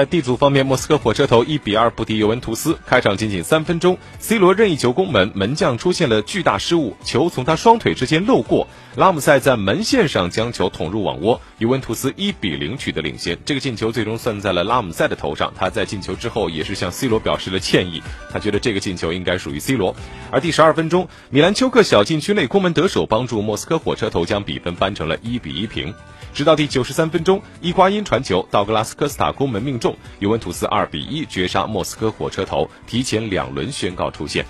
在 D 组方面，莫斯科火车头一比二不敌尤文图斯。开场仅仅三分钟，C 罗任意球攻门，门将出现了巨大失误，球从他双腿之间漏过，拉姆塞在门线上将球捅入网窝，尤文图斯一比零取得领先。这个进球最终算在了拉姆塞的头上，他在进球之后也是向 C 罗表示了歉意，他觉得这个进球应该属于 C 罗。而第十二分钟，米兰丘克小禁区内攻门得手，帮助莫斯科火车头将比分扳成了一比一平。直到第九十三分钟，伊瓜因传球，道格拉斯科斯塔攻门命中，尤文图斯二比一绝杀莫斯科火车头，提前两轮宣告出线。